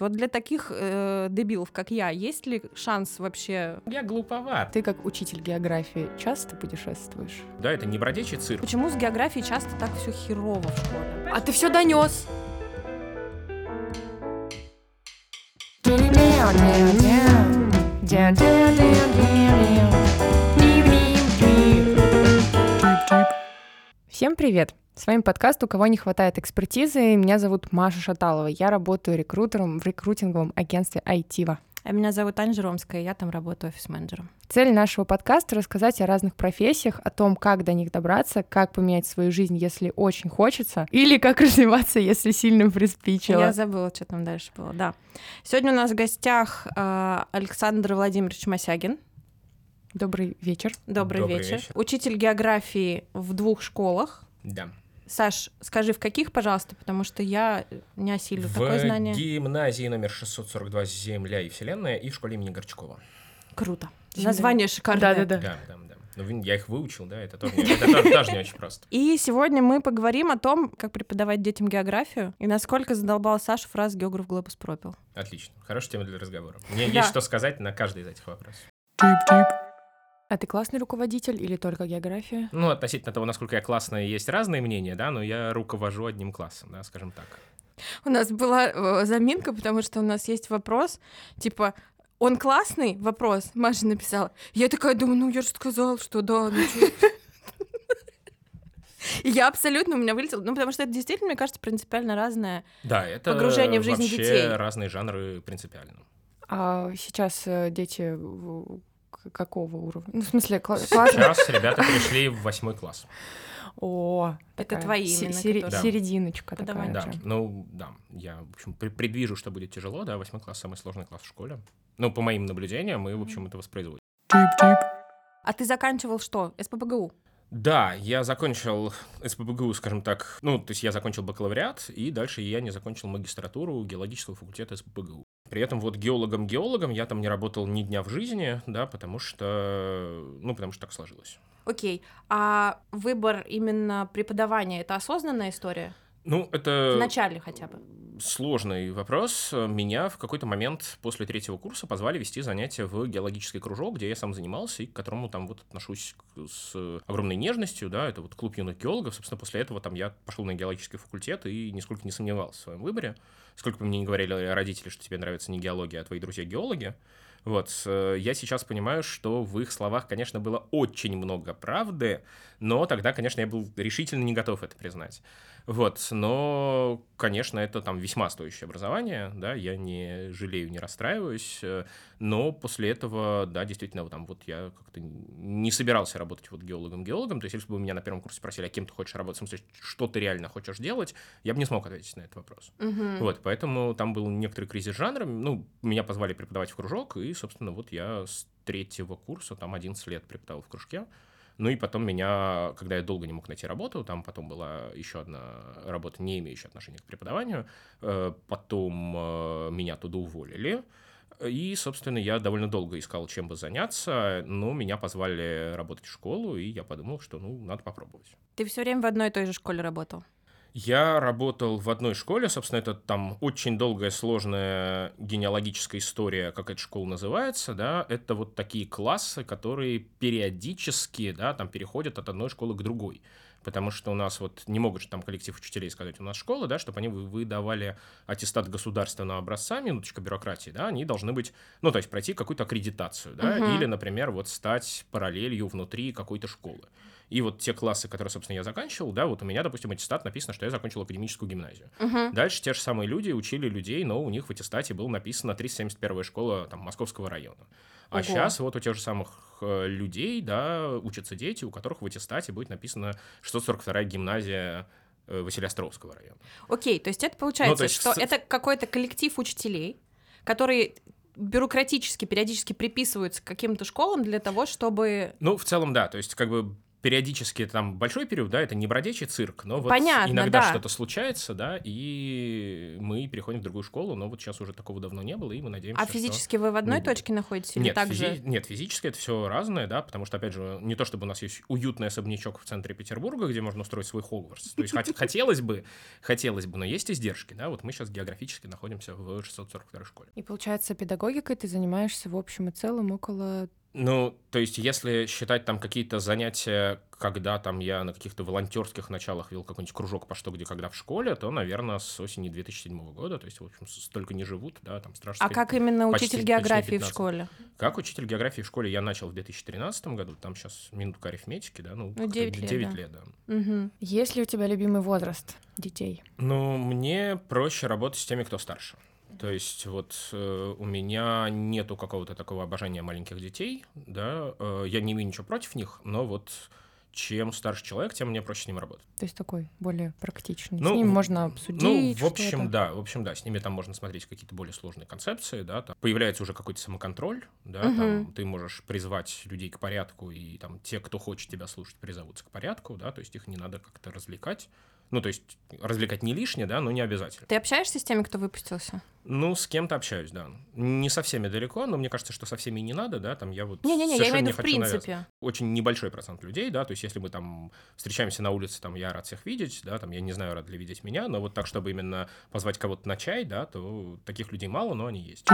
Вот для таких э, дебилов, как я, есть ли шанс вообще... Я глуповат. Ты как учитель географии часто путешествуешь? Да, это не бродячий цирк. Почему с географией часто так все херово в школе? А ты все донес. Всем привет! С вами подкаст «У кого не хватает экспертизы». Меня зовут Маша Шаталова. Я работаю рекрутером в рекрутинговом агентстве Айтива. А меня зовут Аня Жеромская, я там работаю офис-менеджером. Цель нашего подкаста — рассказать о разных профессиях, о том, как до них добраться, как поменять свою жизнь, если очень хочется, или как развиваться, если сильно приспичило. Я забыла, что там дальше было, да. Сегодня у нас в гостях э, Александр Владимирович Масягин. Добрый вечер. Добрый, Добрый вечер. вечер. Учитель географии в двух школах. Да. Саш, скажи, в каких, пожалуйста, потому что я не осилю в такое знание. гимназии номер 642 «Земля и Вселенная» и в школе имени Горчакова. Круто. Земля. Название шикарное. Да-да-да. Да, да, да. Ну, вы- я их выучил, да, это тоже, не- это тоже- тоже не очень просто. И сегодня мы поговорим о том, как преподавать детям географию и насколько задолбал Сашу фраз «географ глобус пропил». Отлично. Хорошая тема для разговора. Мне Да. есть что сказать на каждый из этих вопросов. А ты классный руководитель или только география? Ну, относительно того, насколько я классная, есть разные мнения, да, но я руковожу одним классом, да, скажем так. У нас была э, заминка, потому что у нас есть вопрос, типа, он классный? Вопрос. Маша написала. Я такая думаю, ну я же сказала, что да. Ну, чё?» И я абсолютно у меня вылетела. Ну, потому что это действительно, мне кажется, принципиально разное. Да, это Погружение в жизнь вообще детей. разные жанры принципиально. А сейчас э, дети какого уровня? Ну, в смысле, кла- класс... Сейчас ребята пришли в восьмой класс. О, Это твои именно, сери- Серединочка Подавай. такая. Да, ну да, я, в общем, предвижу, что будет тяжело, да, восьмой класс самый сложный класс в школе. Ну, по моим наблюдениям, мы, в общем, это воспроизводим. А ты заканчивал что? СПБГУ? Да, я закончил СПБГУ, скажем так, ну, то есть я закончил бакалавриат, и дальше я не закончил магистратуру геологического факультета СПБГУ. При этом вот геологом-геологом я там не работал ни дня в жизни, да, потому что, ну, потому что так сложилось. Окей. А выбор именно преподавания — это осознанная история? Ну, это... В начале хотя бы. Сложный вопрос. Меня в какой-то момент после третьего курса позвали вести занятия в геологический кружок, где я сам занимался и к которому там вот отношусь с огромной нежностью, да, это вот клуб юных геологов. Собственно, после этого там я пошел на геологический факультет и нисколько не сомневался в своем выборе. Сколько бы мне не говорили родители, что тебе нравится не геология, а твои друзья геологи. Вот, э, я сейчас понимаю, что в их словах, конечно, было очень много правды, но тогда, конечно, я был решительно не готов это признать. Вот, но, конечно, это там весьма стоящее образование, да, я не жалею, не расстраиваюсь, э, но после этого, да, действительно, вот там вот я как-то не собирался работать вот геологом-геологом, то есть если бы меня на первом курсе спросили, а кем ты хочешь работать, в смысле, что ты реально хочешь делать, я бы не смог ответить на этот вопрос. Мгм. Вот, поэтому там был некоторый кризис жанра. Ну, меня позвали преподавать в кружок, и, собственно, вот я с третьего курса, там 11 лет преподавал в кружке. Ну и потом меня, когда я долго не мог найти работу, там потом была еще одна работа, не имеющая отношения к преподаванию, э, потом э, меня туда уволили. И, собственно, я довольно долго искал, чем бы заняться, но меня позвали работать в школу, и я подумал, что, ну, надо попробовать. Ты все время в одной и той же школе работал? Я работал в одной школе, собственно, это там очень долгая, сложная генеалогическая история, как эта школа называется, да, это вот такие классы, которые периодически, да, там переходят от одной школы к другой. Потому что у нас вот не могут же там коллектив учителей сказать, у нас школа, да, чтобы они вы- выдавали аттестат государственного образца, минуточка бюрократии, да, они должны быть, ну, то есть пройти какую-то аккредитацию, да, Мгм. или, например, вот стать параллелью внутри какой-то школы. И вот те классы, которые, собственно, я заканчивал, да, вот у меня, допустим, аттестат написано, что я закончил академическую гимназию. Мгм. Дальше те же самые люди учили людей, но у них в аттестате было написано 371 школа там, Московского района. А Ого. сейчас вот у тех же самых э, людей, да, учатся дети, у которых в аттестате будет написано 642 гимназия э, Василия-Островского района. Окей, то есть это получается, Ну, то есть что это какой-то коллектив учителей, которые бюрократически периодически приписываются к каким-то школам для того, чтобы... Ну, в целом, да, то есть как бы периодически там большой период, да, это не бродячий цирк, но вот Понятно, иногда да. что-то случается, да, и мы переходим в другую школу, но вот сейчас уже такого давно не было, и мы надеемся, А физически вы в одной будет. точке находитесь или Нет, так физи- же? нет, физически это все разное, да, потому что, опять же, не то чтобы у нас есть уютный особнячок в центре Петербурга, где можно устроить свой Хогвартс. То есть хот- хотелось бы, хотелось бы, но есть издержки, да, вот мы сейчас географически находимся в 642 школе. И получается, педагогикой ты занимаешься в общем и целом около... Ну, то есть, если считать там какие-то занятия, когда там я на каких-то волонтерских началах вел какой-нибудь кружок по что, где, когда в школе, то, наверное, с осени 2007 года, то есть, в общем, столько не живут, да, там страшно. А сказать. как именно почти- учитель почти географии в 15. школе? Как учитель географии в школе я начал в 2013 году, там сейчас минутка арифметики, да, ну, Ну, 9 лет, 9 да. лет, да. Мгм. Есть ли у тебя любимый возраст детей? Ну, мне проще работать с теми, кто старше. То есть вот э, у меня нету какого-то такого обожания маленьких детей, да, э, я не имею ничего против них, но вот чем старше человек, тем мне проще с ним работать. То есть такой более практичный. Ну, С ним можно обсудить Ну, в общем, да, в общем, да, с ними там можно смотреть какие-то более сложные концепции, да, там появляется уже какой-то самоконтроль, да, Мгм. там ты можешь призвать людей к порядку, и там те, кто хочет тебя слушать, призовутся к порядку, да, то есть их не надо как-то развлекать. Ну, то есть развлекать не лишнее, да, но не обязательно. Ты общаешься с теми, кто выпустился? Ну, с кем-то общаюсь, да. Не со всеми далеко, но мне кажется, что со всеми не надо, да, там я вот Не-не-не, я совершенно имею в не виду в принципе. Очень небольшой процент людей, да, то есть если мы там встречаемся на улице, там я рад всех видеть, да, там я не знаю, рад ли видеть меня, но вот так, чтобы именно позвать кого-то на чай, да, то таких людей мало, но они есть.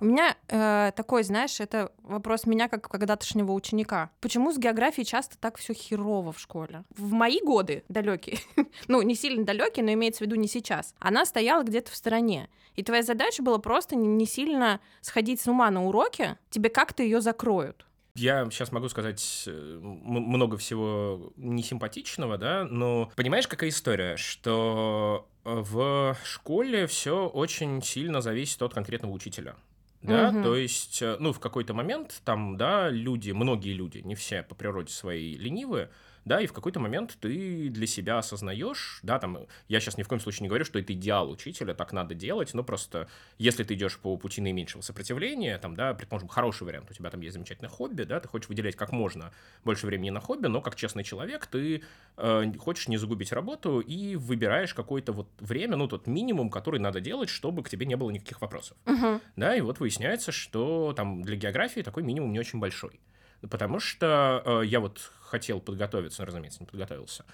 У меня э, такой, знаешь, это вопрос меня как когда-тошнего ученика. Почему с географией часто так все херово в школе? В мои годы далекие, ну не сильно далекие, но имеется в виду не сейчас, она стояла где-то в стороне. И твоя задача была просто не, сильно сходить с ума на уроке, тебе как-то ее закроют. Я сейчас могу сказать э, много всего несимпатичного, да, но понимаешь, какая история, что э, в школе все очень сильно зависит от конкретного учителя. Да, Мгм. то есть, э, ну, в какой-то момент там, да, люди, многие люди, не все по природе своей ленивые, да, и в какой-то момент ты для себя осознаешь, да, там, я сейчас ни в коем случае не говорю, что это идеал учителя, так надо делать, но просто, если ты идешь по пути наименьшего сопротивления, там, да, предположим, хороший вариант, у тебя там есть замечательное хобби, да, ты хочешь выделять как можно больше времени на хобби, но как честный человек ты э, хочешь не загубить работу и выбираешь какое-то вот время, ну, тот минимум, который надо делать, чтобы к тебе не было никаких вопросов. Мгм. Да, и вот выясняется, что там для географии такой минимум не очень большой. Потому что э, я вот хотел подготовиться, ну, разумеется, не подготовился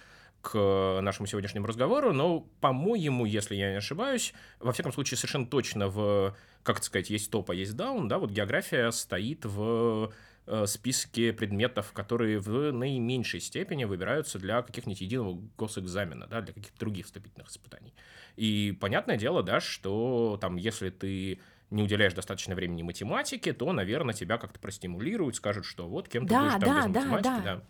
к нашему сегодняшнему разговору, но, по-моему, если я не ошибаюсь, во всяком случае, совершенно точно в, как это сказать, есть топ, а есть даун, да, вот география стоит в э, списке предметов, которые в наименьшей степени выбираются для каких-нибудь единого госэкзамена, да, для каких-то других вступительных испытаний. И понятное дело, да, что там, если ты не уделяешь достаточно времени математике, то, наверное, тебя как-то простимулируют, скажут, что вот кем ты Да, будешь там да, без да, математики, да. да.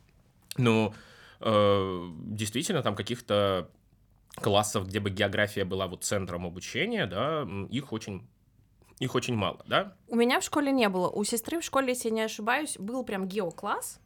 Ну, э, действительно, там каких-то классов, где бы география была вот центром обучения, да, их очень, их очень мало, да. У меня в школе не было. У сестры в школе, если я не ошибаюсь, был прям геокласс.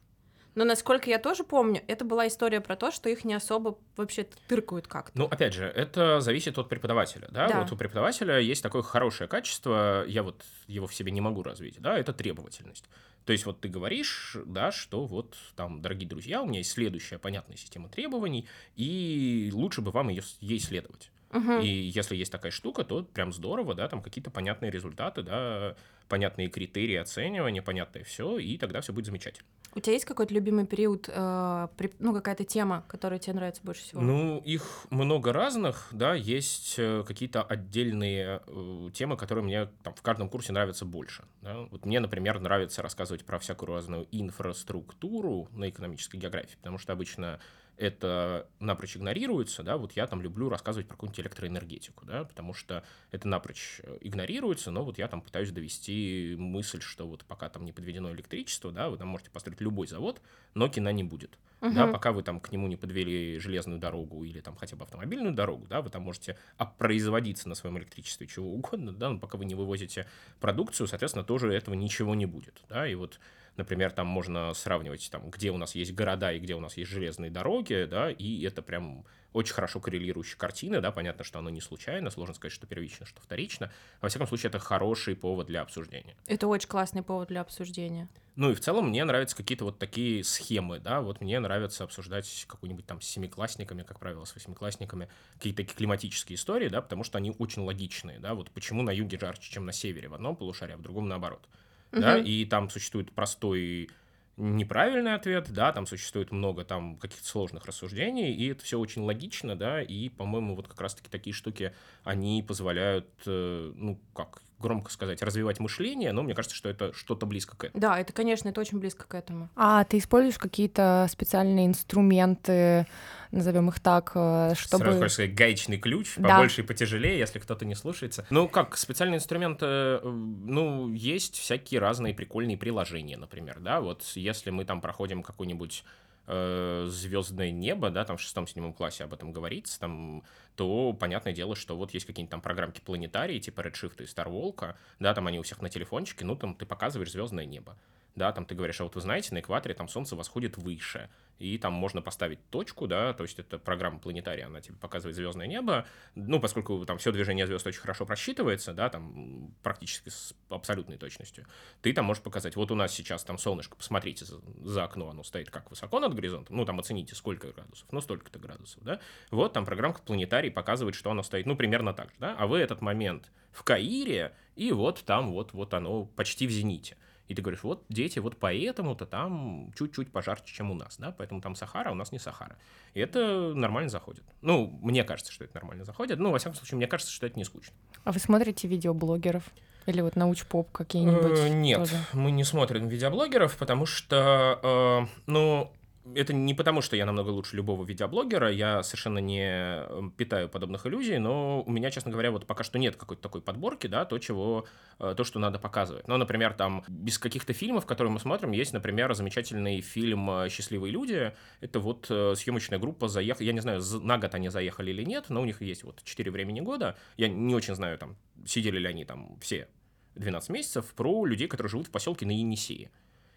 Но, насколько я тоже помню, это была история про то, что их не особо вообще тыркают как-то. Ну, опять же, это зависит от преподавателя, да? Да. Вот у преподавателя есть такое хорошее качество, я вот его в себе не могу развить, да, это требовательность. То есть вот ты говоришь, да, что вот там, дорогие друзья, у меня есть следующая понятная система требований, и лучше бы вам ее, ей следовать. Мгм. И если есть такая штука, то прям здорово, да, там какие-то понятные результаты, да, понятные критерии оценивания, понятное все, и тогда все будет замечательно. У тебя есть какой-то любимый период, э, ну, какая-то тема, которая тебе нравится больше всего? Ну, их много разных, да, есть э, какие-то отдельные э, темы, которые мне там, в каждом курсе нравятся больше. да. Вот мне, например, нравится рассказывать про всякую разную инфраструктуру на экономической географии, потому что обычно это напрочь игнорируется, да, вот я там люблю рассказывать про какую-нибудь электроэнергетику, да, потому что это напрочь э, игнорируется, но вот я там пытаюсь довести мысль, что вот пока там не подведено электричество, да, вы там можете построить любой завод, но кино не будет. Да, Мгм. пока вы там к нему не подвели железную дорогу или там хотя бы автомобильную дорогу, да, вы там можете производиться на своем электричестве чего угодно, да, но пока вы не вывозите продукцию, соответственно, тоже этого ничего не будет, да, и вот Например, там можно сравнивать, там, где у нас есть города и где у нас есть железные дороги, да, и это прям очень хорошо коррелирующие картины, да, понятно, что оно не случайно, сложно сказать, что первично, что вторично. Во всяком случае, это хороший повод для обсуждения. Это очень классный повод для обсуждения. Ну и в целом мне нравятся какие-то вот такие схемы, да, вот мне нравится обсуждать какую-нибудь там с семиклассниками, как правило, с восьмиклассниками, какие-то такие климатические истории, да, потому что они очень логичные, да, вот почему на юге жарче, чем на севере в одном полушарии, а в другом наоборот, угу. да, и там существует простой неправильный ответ, да, там существует много там каких-то сложных рассуждений, и это все очень логично, да, и, по-моему, вот как раз-таки такие штуки, они позволяют, э, ну, как громко сказать, развивать мышление, но мне кажется, что это что-то близко к этому. Да, это, конечно, это очень близко к этому. А ты используешь какие-то специальные инструменты, назовем их так, э, чтобы... Сразу хочешь сказать, гаечный ключ, да. побольше и потяжелее, если кто-то не слушается. Ну, как, специальные инструменты, э, ну, есть всякие разные прикольные приложения, например, да, вот если мы там проходим какой-нибудь звездное небо, да, там в шестом-седьмом классе об этом говорится, там, то понятное дело, что вот есть какие-нибудь там программки планетарии, типа Redshift и Starwalk, да, там они у всех на телефончике, ну, там ты показываешь звездное небо. Да, там ты говоришь, а вот вы знаете, на экваторе там Солнце восходит выше, и там можно поставить точку, да, то есть это программа планетария, она тебе показывает звездное небо, ну, поскольку там все движение звезд очень хорошо просчитывается, да, там практически с абсолютной точностью, ты там можешь показать, вот у нас сейчас там солнышко, посмотрите за, за окно, оно стоит как высоко над горизонтом, ну, там оцените, сколько градусов, ну, столько-то градусов, да, вот там программка планетарий показывает, что оно стоит, ну, примерно так же, да, а вы этот момент в Каире, и вот там вот, вот оно почти в зените. И ты говоришь, вот дети, вот поэтому-то там чуть-чуть пожарче, чем у нас, да, поэтому там Сахара, а у нас не Сахара. И это нормально заходит. Ну, мне кажется, что это нормально заходит. Ну, во всяком случае, мне кажется, что это не скучно. А вы смотрите видеоблогеров? Или вот научпоп какие-нибудь? Э, нет, тоже? мы не смотрим видеоблогеров, потому что, э, ну, это не потому, что я намного лучше любого видеоблогера, я совершенно не эм, питаю подобных иллюзий, но у меня, честно говоря, вот пока что нет какой-то такой подборки, да, то, чего, э, то, что надо показывать. Ну, например, там, без каких-то фильмов, которые мы смотрим, есть, например, замечательный фильм э, «Счастливые люди». Это вот э, съемочная группа заехала, я не знаю, на год они заехали или нет, но у них есть вот 4 времени года. Я не очень знаю, там, сидели ли они там все 12 месяцев, про людей, которые живут в поселке на Енисее.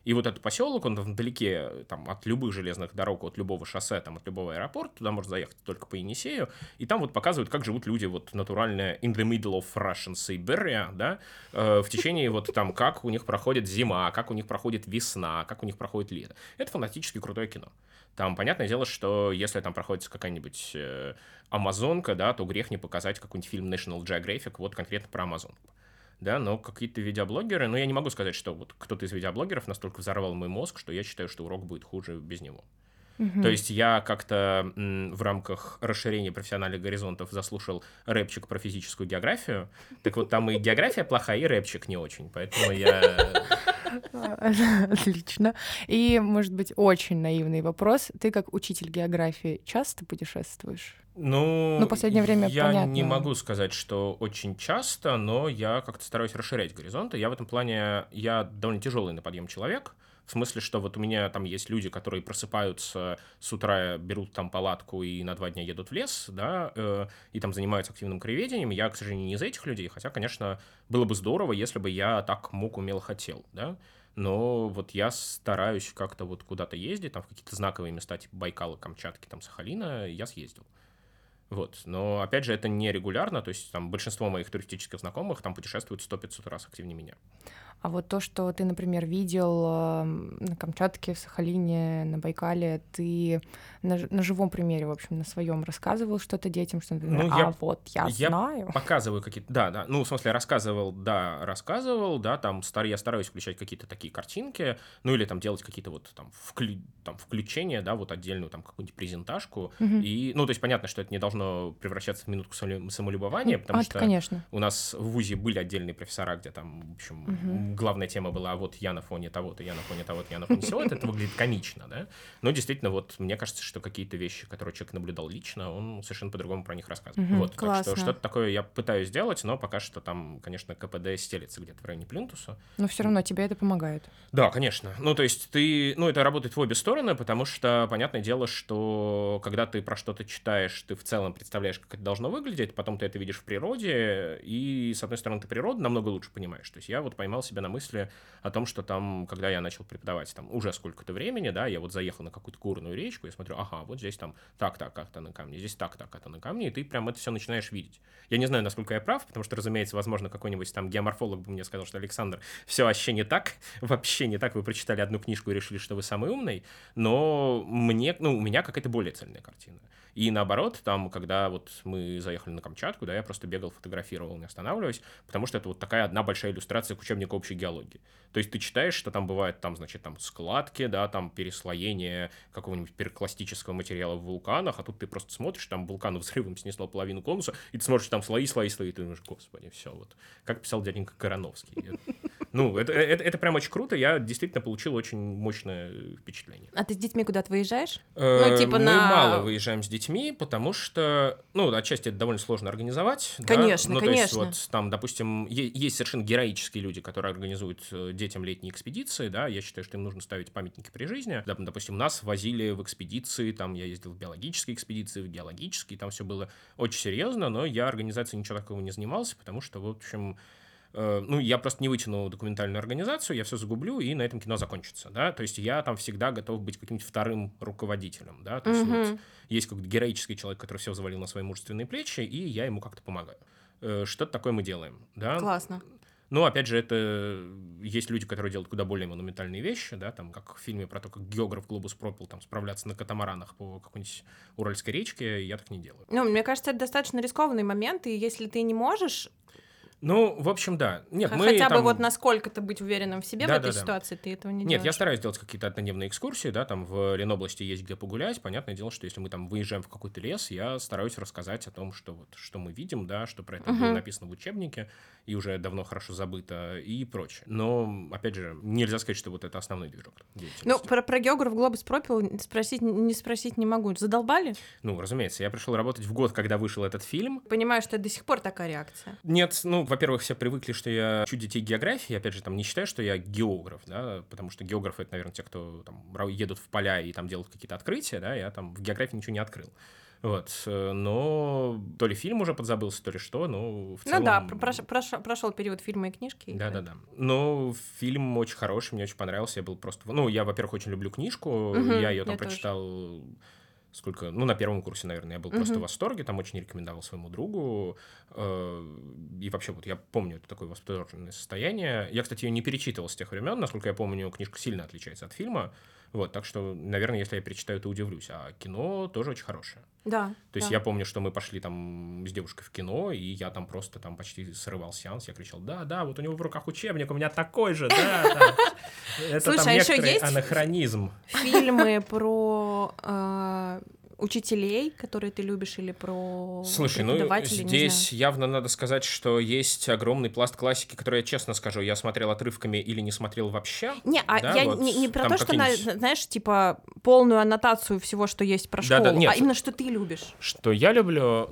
И вот этот поселок, он вдалеке там, от любых железных дорог, от любого шоссе, там, от любого аэропорта, туда можно заехать только по Енисею, и там вот показывают, как живут люди вот натурально in the middle of Russian Siberia, да, э, в течение вот там, как у них проходит зима, как у них проходит весна, как у них проходит лето. Это фантастически крутое кино. Там, понятное дело, что если там проходит какая-нибудь э, Амазонка, да, то грех не показать какой-нибудь фильм National Geographic вот конкретно про Амазонку да, но какие-то видеоблогеры, но я не могу сказать, что вот кто-то из видеоблогеров настолько взорвал мой мозг, что я считаю, что урок будет хуже без него. Угу. То есть я как-то в рамках расширения профессиональных горизонтов заслушал рэпчик про физическую географию. Так вот, там и география плохая, и рэпчик не очень. Поэтому я... Отлично. И, может быть, очень наивный вопрос. Ты как учитель географии часто путешествуешь? Ну, ну последнее время я понятно. не могу сказать, что очень часто, но я как-то стараюсь расширять горизонты. Я в этом плане, я довольно тяжелый на подъем человек. В смысле, что вот у меня там есть люди, которые просыпаются с утра, берут там палатку и на два дня едут в лес, да, э, и там занимаются активным краеведением. Я, к сожалению, не из этих людей, хотя, конечно, было бы здорово, если бы я так мог, умел, хотел, да. Но вот я стараюсь как-то вот куда-то ездить, там в какие-то знаковые места, типа Байкала, Камчатки, там Сахалина, я съездил. Вот. Но, опять же, это не регулярно, то есть там большинство моих туристических знакомых там путешествуют 100-500 раз активнее меня. А вот то, что ты, например, видел эм, на Камчатке, в Сахалине, на Байкале, ты на, на живом примере, в общем, на своем рассказывал что-то детям, что, например, ну, а я, вот я, я знаю. показываю какие-то, да, да, ну, в смысле, рассказывал, да, рассказывал, да, там стар, я стараюсь включать какие-то такие картинки, ну, или там делать какие-то вот там, вклю, там включения, да, вот отдельную там какую-нибудь презентажку, угу. и, ну, то есть понятно, что это не должно превращаться в минутку самолюбования, потому а, что конечно. у нас в ВУЗе были отдельные профессора, где там, в общем, угу главная тема была, а вот я на фоне того-то, я на фоне того-то, я на фоне всего, это выглядит комично, да? Но действительно, вот мне кажется, что какие-то вещи, которые человек наблюдал лично, он совершенно по-другому про них рассказывает. Угу, вот, классно. так что что-то такое я пытаюсь сделать, но пока что там, конечно, КПД стелится где-то в районе Плинтуса. Но все равно тебе это помогает. Да, конечно. Ну, то есть ты, ну, это работает в обе стороны, потому что, понятное дело, что когда ты про что-то читаешь, ты в целом целом представляешь, как это должно выглядеть, потом ты это видишь в природе, и, с одной стороны, ты природу намного лучше понимаешь. То есть я вот поймал себя на мысли о том, что там, когда я начал преподавать там уже сколько-то времени, да, я вот заехал на какую-то горную речку, я смотрю, ага, вот здесь там так-так как-то на камне, здесь так-так как-то на камне, и ты прям это все начинаешь видеть. Я не знаю, насколько я прав, потому что, разумеется, возможно, какой-нибудь там геоморфолог бы мне сказал, что Александр, все вообще не так, вообще не так, вы прочитали одну книжку и решили, что вы самый умный, но мне, ну, у меня какая-то более цельная картина. И наоборот, там, когда вот мы заехали на Камчатку, да, я просто бегал, фотографировал, не останавливаясь, потому что это вот такая одна большая иллюстрация к учебнику общей геологии. То есть ты читаешь, что там бывает, там, значит, там складки, да, там переслоение какого-нибудь перикластического материала в вулканах, а тут ты просто смотришь, там вулкан взрывом снесло половину конуса, и ты смотришь, там слои, слои, слои, и ты думаешь, господи, все, вот. Как писал дяденька Короновский. Ну, это, это, это прям очень круто. Я действительно получил очень мощное впечатление. А ты с детьми куда-то выезжаешь? Э, ну, типа Мы на... мало выезжаем с детьми, потому что, ну, отчасти это довольно сложно организовать. Конечно, да? ну, конечно. То есть, вот там, допустим, есть совершенно героические люди, которые организуют э, детям летние экспедиции, да, я считаю, что им нужно ставить памятники при жизни. Допустим, нас возили в экспедиции, там я ездил в биологические экспедиции, в геологические, там все было очень серьезно, но я организацией ничего такого не занимался, потому что, в общем, ну, я просто не вытяну документальную организацию, я все загублю, и на этом кино закончится, да, то есть я там всегда готов быть каким-нибудь вторым руководителем, да, то есть вот есть какой-то героический человек, который все завалил на свои мужественные плечи, и я ему как-то помогаю. Э, что-то такое мы делаем, да. Классно. Ну, опять же, это есть люди, которые делают куда более монументальные вещи, да, там, как в фильме про то, как географ глобус пропил, там, справляться на катамаранах по какой-нибудь Уральской речке, я так не делаю. Ну, мне кажется, это достаточно рискованный момент, и если ты не можешь ну, в общем, да. Нет, мы Хотя там... бы вот насколько-то быть уверенным в себе да, в этой да, ситуации, да. ты этого не Нет, делаешь. я стараюсь делать какие-то однодневные экскурсии, да, там в Ленобласти есть где погулять. Понятное дело, что если мы там выезжаем в какой-то лес, я стараюсь рассказать о том, что вот, что мы видим, да, что про это uh-huh. было написано в учебнике, и уже давно хорошо забыто, и прочее. Но, опять же, нельзя сказать, что вот это основной движок Ну, про, про географ Глобус пропил спросить, не спросить не могу. Задолбали? Ну, разумеется. Я пришел работать в год, когда вышел этот фильм. Понимаю, что это до сих пор такая реакция. Нет, ну, во-первых, все привыкли, что я учу детей географии. Опять же, там не считаю, что я географ, да, потому что географы — это, наверное, те, кто там едут в поля и там делают какие-то открытия, да, я там в географии ничего не открыл. Вот, э, но то ли фильм уже подзабылся, то ли что, но в целом... Ну да, прош, прош, прошел период фильма и книжки. Да-да-да. Но фильм очень хороший, мне очень понравился, я был просто... Ну, я, во-первых, очень люблю книжку, угу, я ее там я прочитал... Тоже сколько, ну, на первом курсе, наверное, я был uh-huh. просто в восторге, там очень рекомендовал своему другу, э, и вообще вот я помню это такое восторженное состояние. Я, кстати, ее не перечитывал с тех времен, насколько я помню, книжка сильно отличается от фильма, вот, так что, наверное, если я перечитаю, то удивлюсь. А кино тоже очень хорошее. Да. То есть да. я помню, что мы пошли там с девушкой в кино, и я там просто там почти срывал сеанс. Я кричал, да, да, вот у него в руках учебник, у меня такой же, да, да. Это там а некоторый анахронизм. Фильмы про э, учителей, которые ты любишь, или про Слушай, ну здесь явно надо сказать, что есть огромный пласт классики, который, я честно скажу, я смотрел отрывками или не смотрел вообще. Не, а да, я вот, не, не про то, что, на, знаешь, типа полную аннотацию всего, что есть про школу, да, да, нет, а именно что ты любишь. Что я люблю...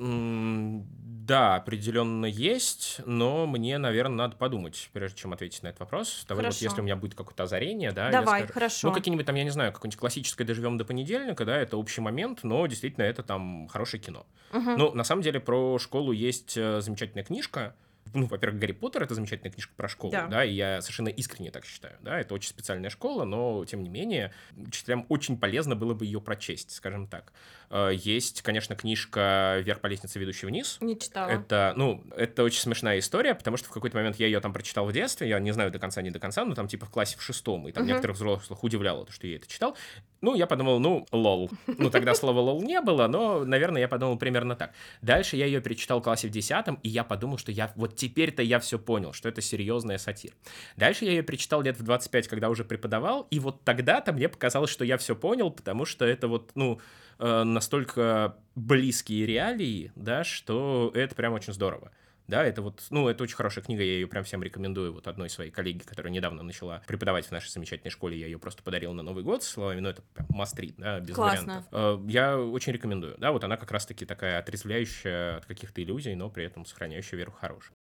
Да, определенно есть, но мне, наверное, надо подумать, прежде чем ответить на этот вопрос. Давай вот если у меня будет какое-то озарение, да, Давай, я скажу, хорошо. Ну, какие-нибудь там, я не знаю, какое-нибудь классическое «Доживем до понедельника», да, это общий момент, но действительно это там хорошее кино. Угу. Ну, на самом деле, про школу есть э, замечательная книжка, ну, во-первых, Гарри Поттер — это замечательная книжка про школу, да. да, и я совершенно искренне так считаю, да, это очень специальная школа, но, тем не менее, учителям очень полезно было бы ее прочесть, скажем так. Э, есть, конечно, книжка «Вверх по лестнице, ведущей вниз». Не читала. Это, ну, это очень смешная история, потому что в какой-то момент я ее там прочитал в детстве, я не знаю до конца, не до конца, но там типа в классе в шестом, и там uh-huh. некоторых взрослых удивляло, что я это читал. Ну, я подумал, ну, лол. Ну, тогда слова лол не было, но, наверное, я подумал примерно так. Дальше я ее перечитал в классе в десятом, и я подумал, что я вот теперь-то я все понял, что это серьезная сатира. Дальше я ее перечитал лет в 25, когда уже преподавал, и вот тогда-то мне показалось, что я все понял, потому что это вот, ну, э, настолько близкие реалии, да, что это прям очень здорово. Да, это вот, ну, это очень хорошая книга, я ее прям всем рекомендую. Вот одной своей коллеге, которая недавно начала преподавать в нашей замечательной школе, я ее просто подарил на Новый год словами, ну, это прям мастрит, да, без Классно. вариантов. Э, я очень рекомендую, да, вот она как раз-таки такая отрезвляющая от каких-то иллюзий, но при этом сохраняющая веру в хорошее.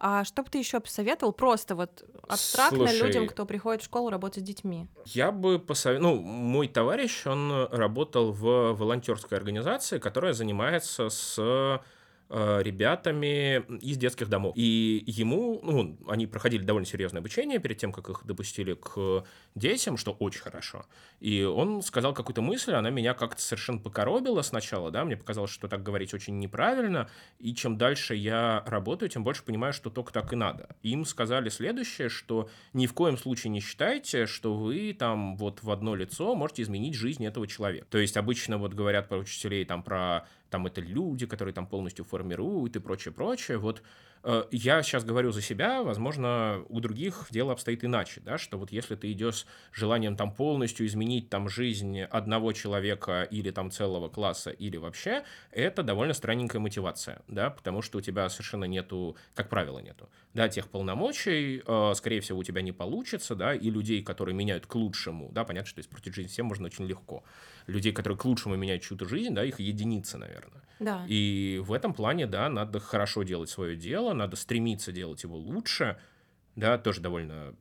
А что бы ты еще посоветовал просто вот абстрактно Слушай, людям, кто приходит в школу работать с детьми? Я бы посоветовал... Ну, мой товарищ, он работал в волонтерской организации, которая занимается с ребятами из детских домов. И ему, ну, они проходили довольно серьезное обучение перед тем, как их допустили к детям, что очень хорошо. И он сказал какую-то мысль, она меня как-то совершенно покоробила сначала, да, мне показалось, что так говорить очень неправильно, и чем дальше я работаю, тем больше понимаю, что только так и надо. Им сказали следующее, что ни в коем случае не считайте, что вы там вот в одно лицо можете изменить жизнь этого человека. То есть обычно вот говорят про учителей там про там это люди, которые там полностью формируют и прочее, прочее. Вот Э, я сейчас говорю за себя, возможно, у других дело обстоит иначе, да, что вот если ты идешь желанием там полностью изменить там жизнь одного человека или там целого класса или вообще, это довольно странненькая мотивация, да, потому что у тебя совершенно нету, как правило, нету, да, тех полномочий, э, скорее всего, у тебя не получится, да, и людей, которые меняют к лучшему, да, понятно, что испортить жизнь всем можно очень легко. Людей, которые к лучшему меняют чью-то жизнь, да, их единицы, наверное. Да. И в этом плане, да, надо хорошо делать свое дело, надо стремиться делать его лучше, да, тоже довольно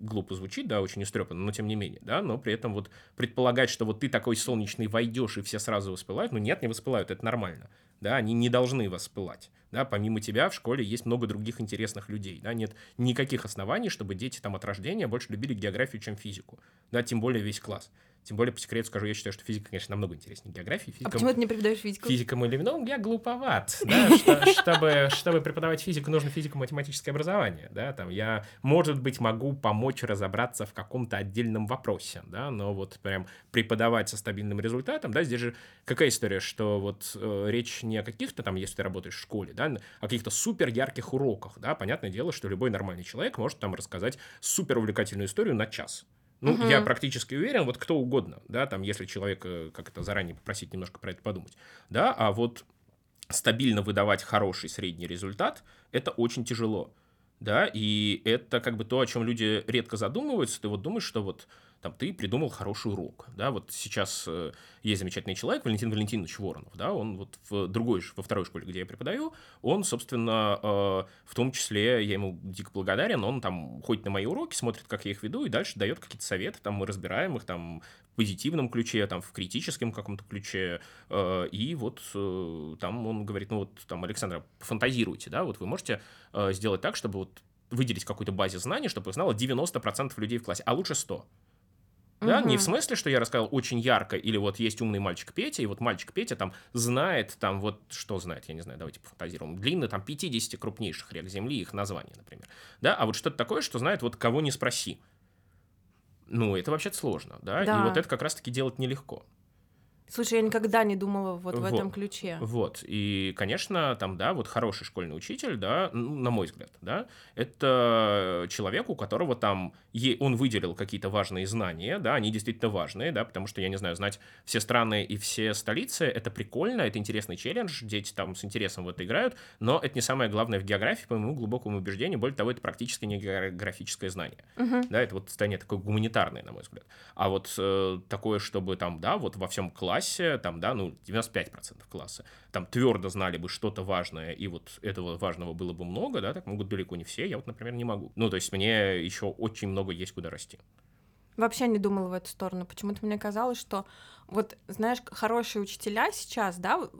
глупо звучит, да, очень истрепанно, но тем не менее, да, но при этом вот предполагать, что вот ты такой солнечный войдешь и все сразу воспылают, ну нет, не воспылают, это нормально, да, они не должны воспылать, да, помимо тебя в школе есть много других интересных людей, да, нет никаких оснований, чтобы дети там от рождения больше любили географию, чем физику, да, тем более весь класс. Тем более, по секрету скажу, я считаю, что физика, конечно, намного интереснее географии. Физика, а почему ты не преподаешь физику? Физика мы любим. Ну, я глуповат, да, чтобы, чтобы преподавать физику, нужно физико-математическое образование, да, там я, может быть, могу помочь разобраться в каком-то отдельном вопросе, да, но вот прям преподавать со стабильным результатом, да, здесь же какая история, что вот э, речь не о каких-то там, если ты работаешь в школе, да, о каких-то супер ярких уроках, да, понятное дело, что любой нормальный человек может там рассказать супер увлекательную историю на час, ну, угу. я практически уверен, вот кто угодно, да, там, если человека как-то заранее попросить немножко про это подумать, да, а вот стабильно выдавать хороший средний результат, это очень тяжело, да, и это как бы то, о чем люди редко задумываются, ты вот думаешь, что вот там ты придумал хороший урок, да, вот сейчас э, есть замечательный человек, Валентин Валентинович Воронов, да, он вот в другой, во второй школе, где я преподаю, он, собственно, э, в том числе, я ему дико благодарен, он там ходит на мои уроки, смотрит, как я их веду, и дальше дает какие-то советы, там мы разбираем их, там, в позитивном ключе, там, в критическом каком-то ключе, э, и вот там он говорит, ну вот, там, Александра, фантазируйте, да, вот вы можете сделать так, чтобы вот выделить какую-то базе знаний, чтобы знало 90% людей в классе, а лучше 100. Да, угу. не в смысле, что я рассказал очень ярко, или вот есть умный мальчик Петя, и вот мальчик Петя там знает, там вот, что знает, я не знаю, давайте пофантазируем, длинно там 50 крупнейших рек Земли, их названия, например. Да, а вот что-то такое, что знает вот кого не спроси. Ну, это вообще-то сложно, да? да, и вот это как раз-таки делать нелегко. Слушай, я никогда не думала вот, вот в этом ключе. Вот, и, конечно, там, да, вот хороший школьный учитель, да, ну, на мой взгляд, да, это человек, у которого там, он выделил какие-то важные знания, да, они действительно важные, да, потому что, я не знаю, знать все страны и все столицы, это прикольно, это интересный челлендж, дети там с интересом в это играют, но это не самое главное в географии, по моему глубокому убеждению, более того, это практически не географическое знание, угу. да, это вот состояние такое гуманитарное, на мой взгляд. А вот э, такое, чтобы там, да, вот во всем классе классе, там, да, ну, 95% класса, там твердо знали бы что-то важное, и вот этого важного было бы много, да, так могут далеко не все, я вот, например, не могу. Ну, то есть мне еще очень много есть куда расти. Вообще не думала в эту сторону. Почему-то мне казалось, что вот, знаешь, хорошие учителя сейчас, да,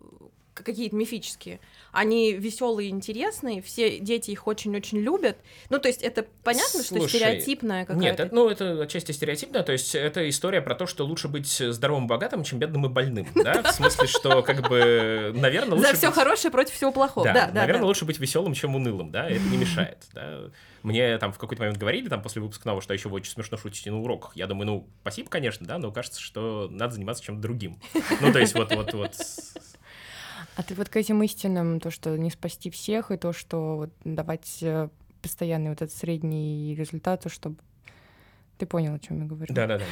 какие-то мифические. Они веселые интересные, все дети их очень-очень любят. Ну, то есть это понятно, Слушай, что стереотипная какая-то. Нет, это, ну, это отчасти стереотипно, то есть это история про то, что лучше быть здоровым богатым, чем бедным и больным, да? В смысле, что как бы, наверное, лучше За все хорошее против всего плохого, да, Наверное, лучше быть веселым, чем унылым, да, это не мешает, да. Мне там в какой-то момент говорили, там, после выпускного, что еще очень смешно шутить на уроках. Я думаю, ну, спасибо, конечно, да, но кажется, что надо заниматься чем-то другим. Ну, то есть вот, вот, вот а ты вот к этим истинам, то, что не спасти всех, и то, что вот давать э, постоянный вот этот средний результат, чтобы ты понял, о чем я говорю. Да, да, да.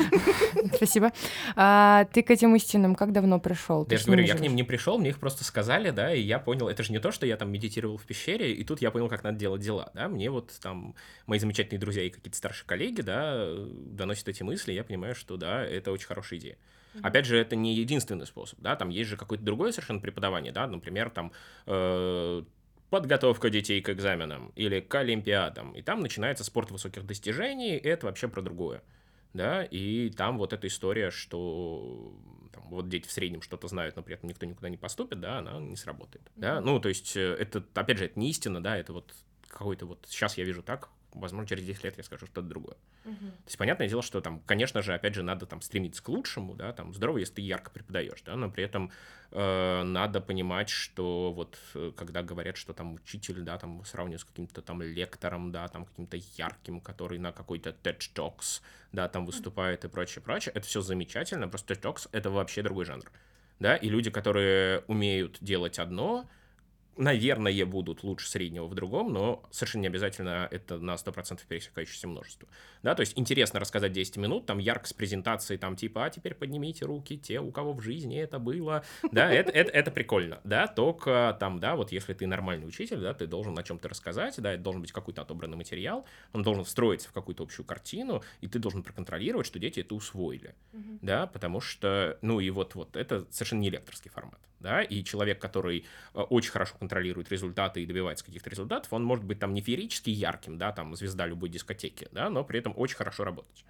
Спасибо. А, ты к этим истинам как давно пришел? Я же говорю, я к ним не пришел, мне их просто сказали, да, и я понял, это же не то, что я там медитировал в пещере, и тут я понял, как надо делать дела, да. Мне вот там мои замечательные друзья и какие-то старшие коллеги, да, доносят эти мысли, я понимаю, что да, это очень хорошая идея. Опять же, это не единственный способ, да, там есть же какое-то другое совершенно преподавание, да, например, там э, подготовка детей к экзаменам или к олимпиадам. И там начинается спорт высоких достижений, и это вообще про другое. Да, и там вот эта история, что там, вот дети в среднем что-то знают, но при этом никто никуда не поступит, да, она не сработает. Mm-hmm. Да, ну, то есть, э, это, опять же, это не истина, да, это вот какой-то вот, сейчас я вижу так, возможно, через 10 лет я скажу что-то другое. Uh-huh. То есть, понятное дело, что там, конечно же, опять же, надо там стремиться к лучшему, да, там здорово, если ты ярко преподаешь, да, но при этом э, надо понимать, что вот э, когда говорят, что там учитель, да, там сравнивают с каким-то там лектором, да, там каким-то ярким, который на какой-то TED Talks, да, там выступает и прочее, прочее, это все замечательно, просто TED Talks — это вообще другой жанр, да, и люди, которые умеют делать одно, наверное, будут лучше среднего в другом, но совершенно не обязательно это на 100% пересекающееся множество. Да, то есть интересно рассказать 10 минут, там яркость презентации, там типа, а теперь поднимите руки те, у кого в жизни это было. Да, это, это, это прикольно, да, только там, да, вот если ты нормальный учитель, да, ты должен о чем-то рассказать, да, это должен быть какой-то отобранный материал, он должен встроиться в какую-то общую картину, и ты должен проконтролировать, что дети это усвоили, mm-hmm. да, потому что, ну и вот, вот, это совершенно не лекторский формат да, и человек, который э, очень хорошо контролирует результаты и добивается каких-то результатов, он может быть там не феерически ярким, да, там звезда любой дискотеки, да, но при этом очень хорошо работать.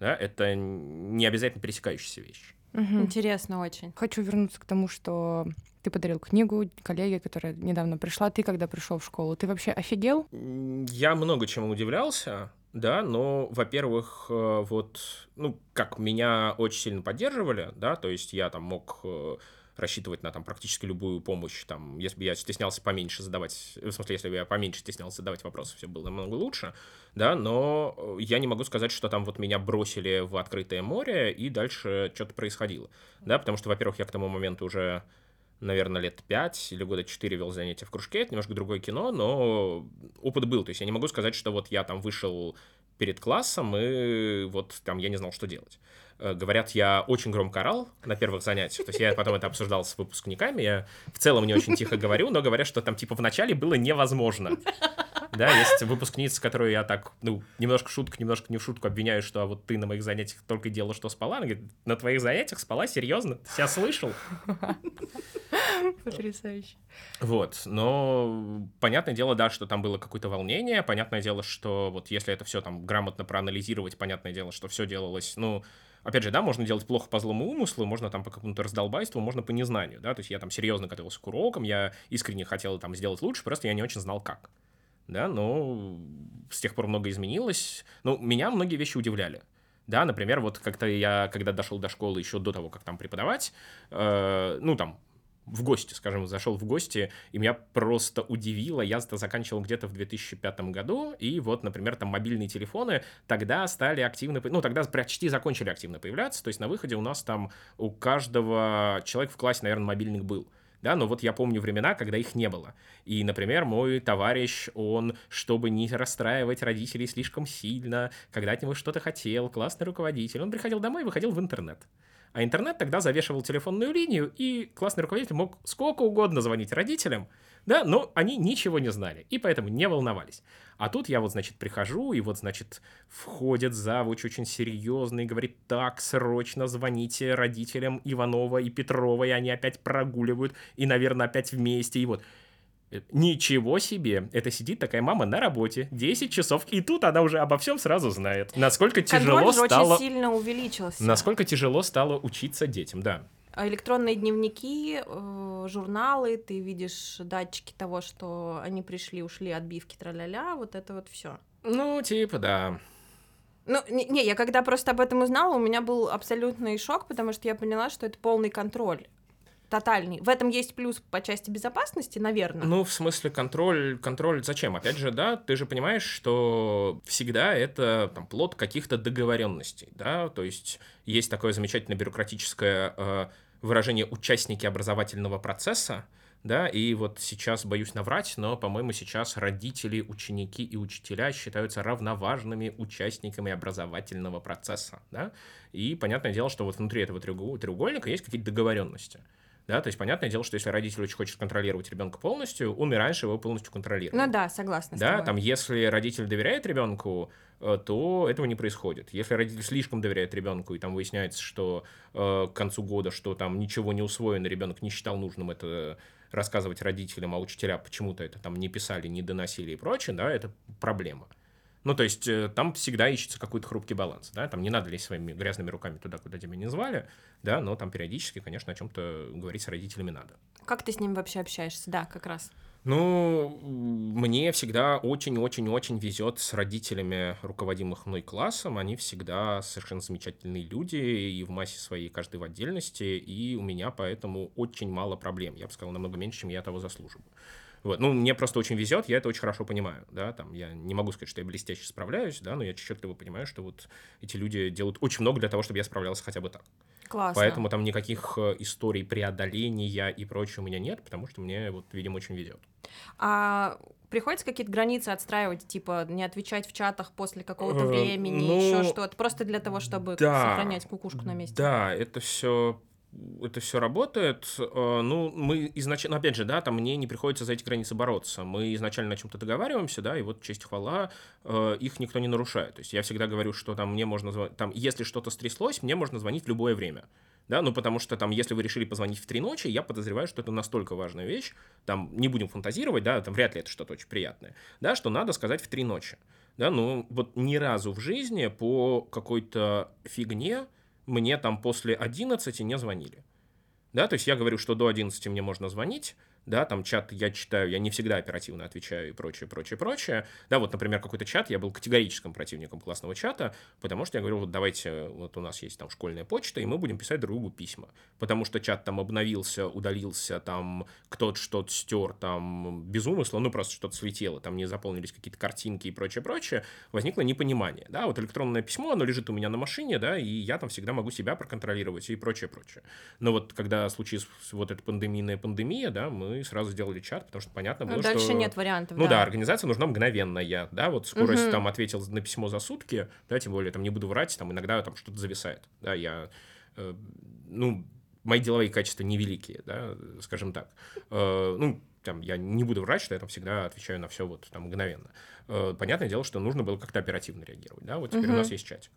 Да, это не обязательно пересекающаяся вещь. Угу. Интересно очень. Хочу вернуться к тому, что ты подарил книгу коллеге, которая недавно пришла. Ты когда пришел в школу, ты вообще офигел? Я много чему удивлялся, да, но, во-первых, э, вот, ну, как меня очень сильно поддерживали, да, то есть я там мог э, рассчитывать на там практически любую помощь, там, если бы я стеснялся поменьше задавать, в смысле, если бы я поменьше стеснялся задавать вопросы, все было намного лучше, да, но э, я не могу сказать, что там вот меня бросили в открытое море, и дальше что-то происходило, да, потому что, во-первых, я к тому моменту уже наверное, лет пять или года четыре вел занятия в кружке, это немножко другое кино, но опыт был, то есть я не могу сказать, что вот я там вышел перед классом, и вот там я не знал, что делать. Э, говорят, я очень громко орал на первых занятиях. То есть я потом это обсуждал с выпускниками. Я в целом не очень тихо говорю, но говорят, что там типа вначале было невозможно. Да, есть выпускница, которую я так, ну, немножко шутка, немножко не в шутку обвиняю, что а вот ты на моих занятиях только делала, что спала. Она говорит, на твоих занятиях спала? Серьезно? Ты себя слышал? Потрясающе. Вот, но понятное дело, да, что там было какое-то волнение, понятное дело, что вот если это все там грамотно проанализировать, понятное дело, что все делалось, ну, опять же, да, можно делать плохо по злому умыслу, можно там по какому-то раздолбайству, можно по незнанию, да, то есть я там серьезно готовился к урокам, я искренне хотел там сделать лучше, просто я не очень знал как, да, но с тех пор много изменилось, ну, меня многие вещи удивляли, да, например, вот как-то я, когда дошел до школы еще до того, как там преподавать, э, ну, там, в гости, скажем, зашел в гости, и меня просто удивило. Я это заканчивал где-то в 2005 году, и вот, например, там мобильные телефоны тогда стали активно, ну, тогда почти закончили активно появляться, то есть на выходе у нас там у каждого человека в классе, наверное, мобильник был да, но вот я помню времена, когда их не было. И, например, мой товарищ, он, чтобы не расстраивать родителей слишком сильно, когда от него что-то хотел, классный руководитель, он приходил домой и выходил в интернет. А интернет тогда завешивал телефонную линию, и классный руководитель мог сколько угодно звонить родителям, да, но они ничего не знали, и поэтому не волновались. А тут я вот, значит, прихожу, и вот, значит, входит завуч очень серьезный говорит, так, срочно звоните родителям Иванова и Петрова, и они опять прогуливают, и, наверное, опять вместе, и вот. Ничего себе! Это сидит такая мама на работе, 10 часов, и тут она уже обо всем сразу знает. Насколько тяжело Контроль стало... очень сильно увеличился. Насколько тяжело стало учиться детям, да. А электронные дневники, э, журналы, ты видишь датчики того, что они пришли, ушли, отбивки, тра-ля-ля, вот это вот все. Ну, типа, да. Ну, не, не, я когда просто об этом узнала, у меня был абсолютный шок, потому что я поняла, что это полный контроль тотальный. В этом есть плюс по части безопасности, наверное. Ну, в смысле, контроль, контроль зачем? Опять же, да, ты же понимаешь, что всегда это там, плод каких-то договоренностей, да, то есть есть такое замечательное бюрократическое э, выражение участники образовательного процесса, да, и вот сейчас боюсь наврать, но, по-моему, сейчас родители, ученики и учителя считаются равноважными участниками образовательного процесса, да, и понятное дело, что вот внутри этого треугольника есть какие-то договоренности. Да, то есть понятное дело, что если родитель очень хочет контролировать ребенка полностью, он и раньше его полностью контролирует. Ну да, согласна. Да, там если родитель доверяет ребенку, э, то этого не происходит. Если родитель слишком доверяет ребенку, и там выясняется, что э, к концу года, что там ничего не усвоено, ребенок не считал нужным это рассказывать родителям, а учителя почему-то это там не писали, не доносили и прочее, да, это проблема. Ну, то есть э, там всегда ищется какой-то хрупкий баланс, да, там не надо лезть своими грязными руками туда, куда тебя не звали, да, но там периодически, конечно, о чем-то говорить с родителями надо. Как ты с ним вообще общаешься? Да, как раз. Ну, мне всегда очень-очень-очень везет с родителями руководимых мной классом. Они всегда совершенно замечательные люди и в массе своей, каждый в отдельности. И у меня поэтому очень мало проблем. Я бы сказал, намного меньше, чем я того заслуживаю. Вот. Ну, мне просто очень везет, я это очень хорошо понимаю, да, там, я не могу сказать, что я блестяще справляюсь, да, но я четко понимаю, что вот эти люди делают очень много для того, чтобы я справлялся хотя бы так. Классно. Поэтому там никаких э, историй преодоления и прочего у меня нет, потому что мне, вот, видимо, очень везет. А приходится какие-то границы отстраивать, типа не отвечать в чатах после какого-то э, времени, ну, еще что-то, просто для того, чтобы да, сохранять кукушку на месте? Да, это все это все работает. Э, ну, мы изначально, опять же, да, там мне не приходится за эти границы бороться. Мы изначально на чем-то договариваемся, да, и вот честь хвала, э, их никто не нарушает. То есть я всегда говорю, что там мне можно звонить, там, если что-то стряслось, мне можно звонить в любое время. Да, ну потому что там, если вы решили позвонить в три ночи, я подозреваю, что это настолько важная вещь, там не будем фантазировать, да, там вряд ли это что-то очень приятное, да, что надо сказать в три ночи. Да, ну вот ни разу в жизни по какой-то фигне мне там после 11 не звонили. Да, то есть я говорю, что до 11 мне можно звонить, да, там чат я читаю, я не всегда оперативно отвечаю и прочее, прочее, прочее. Да, вот, например, какой-то чат, я был категорическим противником классного чата, потому что я говорю, вот давайте, вот у нас есть там школьная почта, и мы будем писать друг другу письма. Потому что чат там обновился, удалился, там кто-то что-то стер, там без умысла, ну просто что-то слетело, там не заполнились какие-то картинки и прочее, прочее, возникло непонимание, да, вот электронное письмо, оно лежит у меня на машине, да, и я там всегда могу себя проконтролировать и прочее, прочее. Но вот когда случилась вот эта пандемийная пандемия, да, мы мы сразу сделали чат, потому что понятно было, ну, дальше что... нет вариантов, Ну да. да, организация нужна мгновенная, да, вот скорость угу. там ответил на письмо за сутки, да, тем более там не буду врать, там иногда там что-то зависает, да, я, э, ну, мои деловые качества невеликие, да, скажем так. Э, ну, там, я не буду врать, что я там всегда отвечаю на все вот там мгновенно. Э, понятное дело, что нужно было как-то оперативно реагировать, да, вот теперь угу. у нас есть чатик.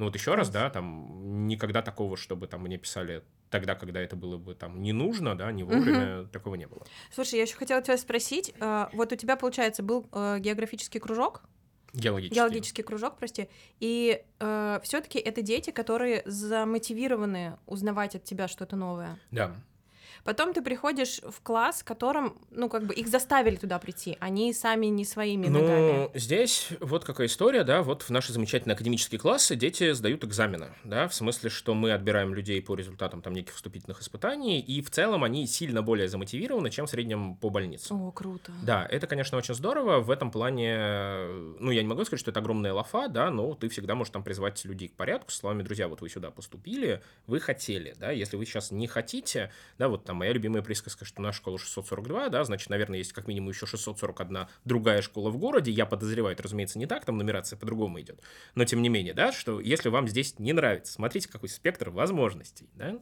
Ну вот еще раз, да, там никогда такого, чтобы там мне писали тогда, когда это было бы там не нужно, да, не вовремя, угу. такого не было. Слушай, я еще хотела тебя спросить, э, вот у тебя, получается, был э, географический кружок, Геологический. Геологический кружок, прости. И э, все-таки это дети, которые замотивированы узнавать от тебя что-то новое. Да. Потом ты приходишь в класс, в котором, ну, как бы их заставили туда прийти, они сами не своими ну, ногами. здесь вот какая история, да, вот в наши замечательные академические классы дети сдают экзамены, да, в смысле, что мы отбираем людей по результатам там неких вступительных испытаний, и в целом они сильно более замотивированы, чем в среднем по больнице. О, круто. Да, это, конечно, очень здорово, в этом плане, ну, я не могу сказать, что это огромная лафа, да, но ты всегда можешь там призвать людей к порядку, словами, друзья, вот вы сюда поступили, вы хотели, да, если вы сейчас не хотите, да, вот там моя любимая присказка, что наша школа 642, да, значит, наверное, есть как минимум еще 641 другая школа в городе. Я подозреваю, это, разумеется, не так, там нумерация по-другому идет. Но тем не менее, да, что если вам здесь не нравится, смотрите, какой спектр возможностей, да.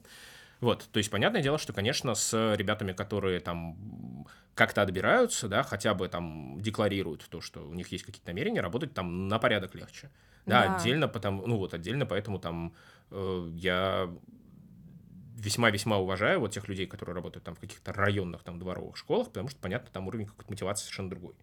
Вот, то есть, понятное дело, что, конечно, с ребятами, которые там как-то отбираются, да, хотя бы там декларируют то, что у них есть какие-то намерения, работать там на порядок легче. Да, да. отдельно, потому, ну вот отдельно, поэтому там э, я весьма-весьма уважаю вот тех людей, которые работают там в каких-то районных там дворовых школах, потому что, понятно, там уровень какой-то мотивации совершенно другой.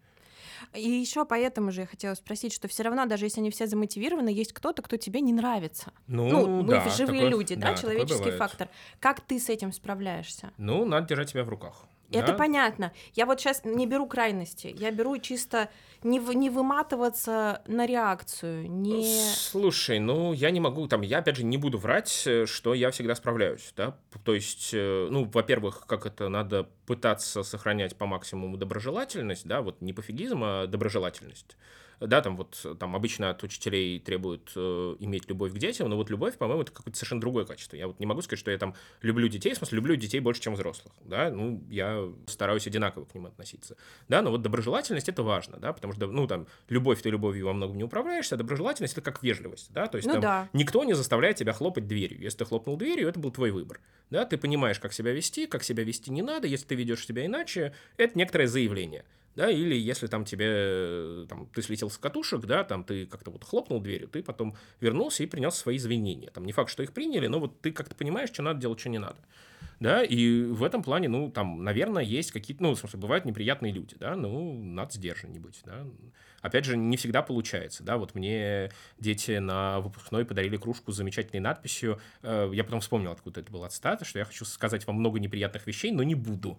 И еще поэтому же я хотела спросить, что все равно, даже если они все замотивированы, есть кто-то, кто тебе не нравится. Ну, ну мы да, живые такое, люди, да, да человеческий фактор. Как ты с этим справляешься? Ну, надо держать себя в руках. Это да? понятно. Я вот сейчас не беру крайности. Я беру чисто не, в, не выматываться на реакцию, не... Слушай, ну, я не могу, там, я, опять же, не буду врать, э, что я всегда справляюсь, да, то есть, э, ну, во-первых, как это, надо пытаться сохранять по максимуму доброжелательность, да, вот не пофигизм, а доброжелательность да, там вот там обычно от учителей требуют э, иметь любовь к детям, но вот любовь, по-моему, это какое-то совершенно другое качество. Я вот не могу сказать, что я там люблю детей, в смысле, люблю детей больше, чем взрослых, да, ну, я стараюсь одинаково к ним относиться, да, но вот доброжелательность это важно, да, потому что, ну, там, любовь ты любовью во многом не управляешься, а доброжелательность это как вежливость, да, то есть ну, там да. никто не заставляет тебя хлопать дверью. Если ты хлопнул дверью, это был твой выбор, да, ты понимаешь, как себя вести, как себя вести не надо, если ты ведешь себя иначе, это некоторое заявление да, или если там тебе, э, там, ты слетел с катушек, да, там ты как-то вот хлопнул дверью, ты потом вернулся и принес свои извинения. Там не факт, что их приняли, но вот ты как-то понимаешь, что надо делать, что не надо. Да, и в этом плане, ну, там, наверное, есть какие-то, ну, в смысле, бывают неприятные люди, да, ну, надо сдержаннее да. Опять же, не всегда получается, да, вот мне дети на выпускной подарили кружку с замечательной надписью, э, я потом вспомнил, откуда это была цитата, что я хочу сказать вам много неприятных вещей, но не буду,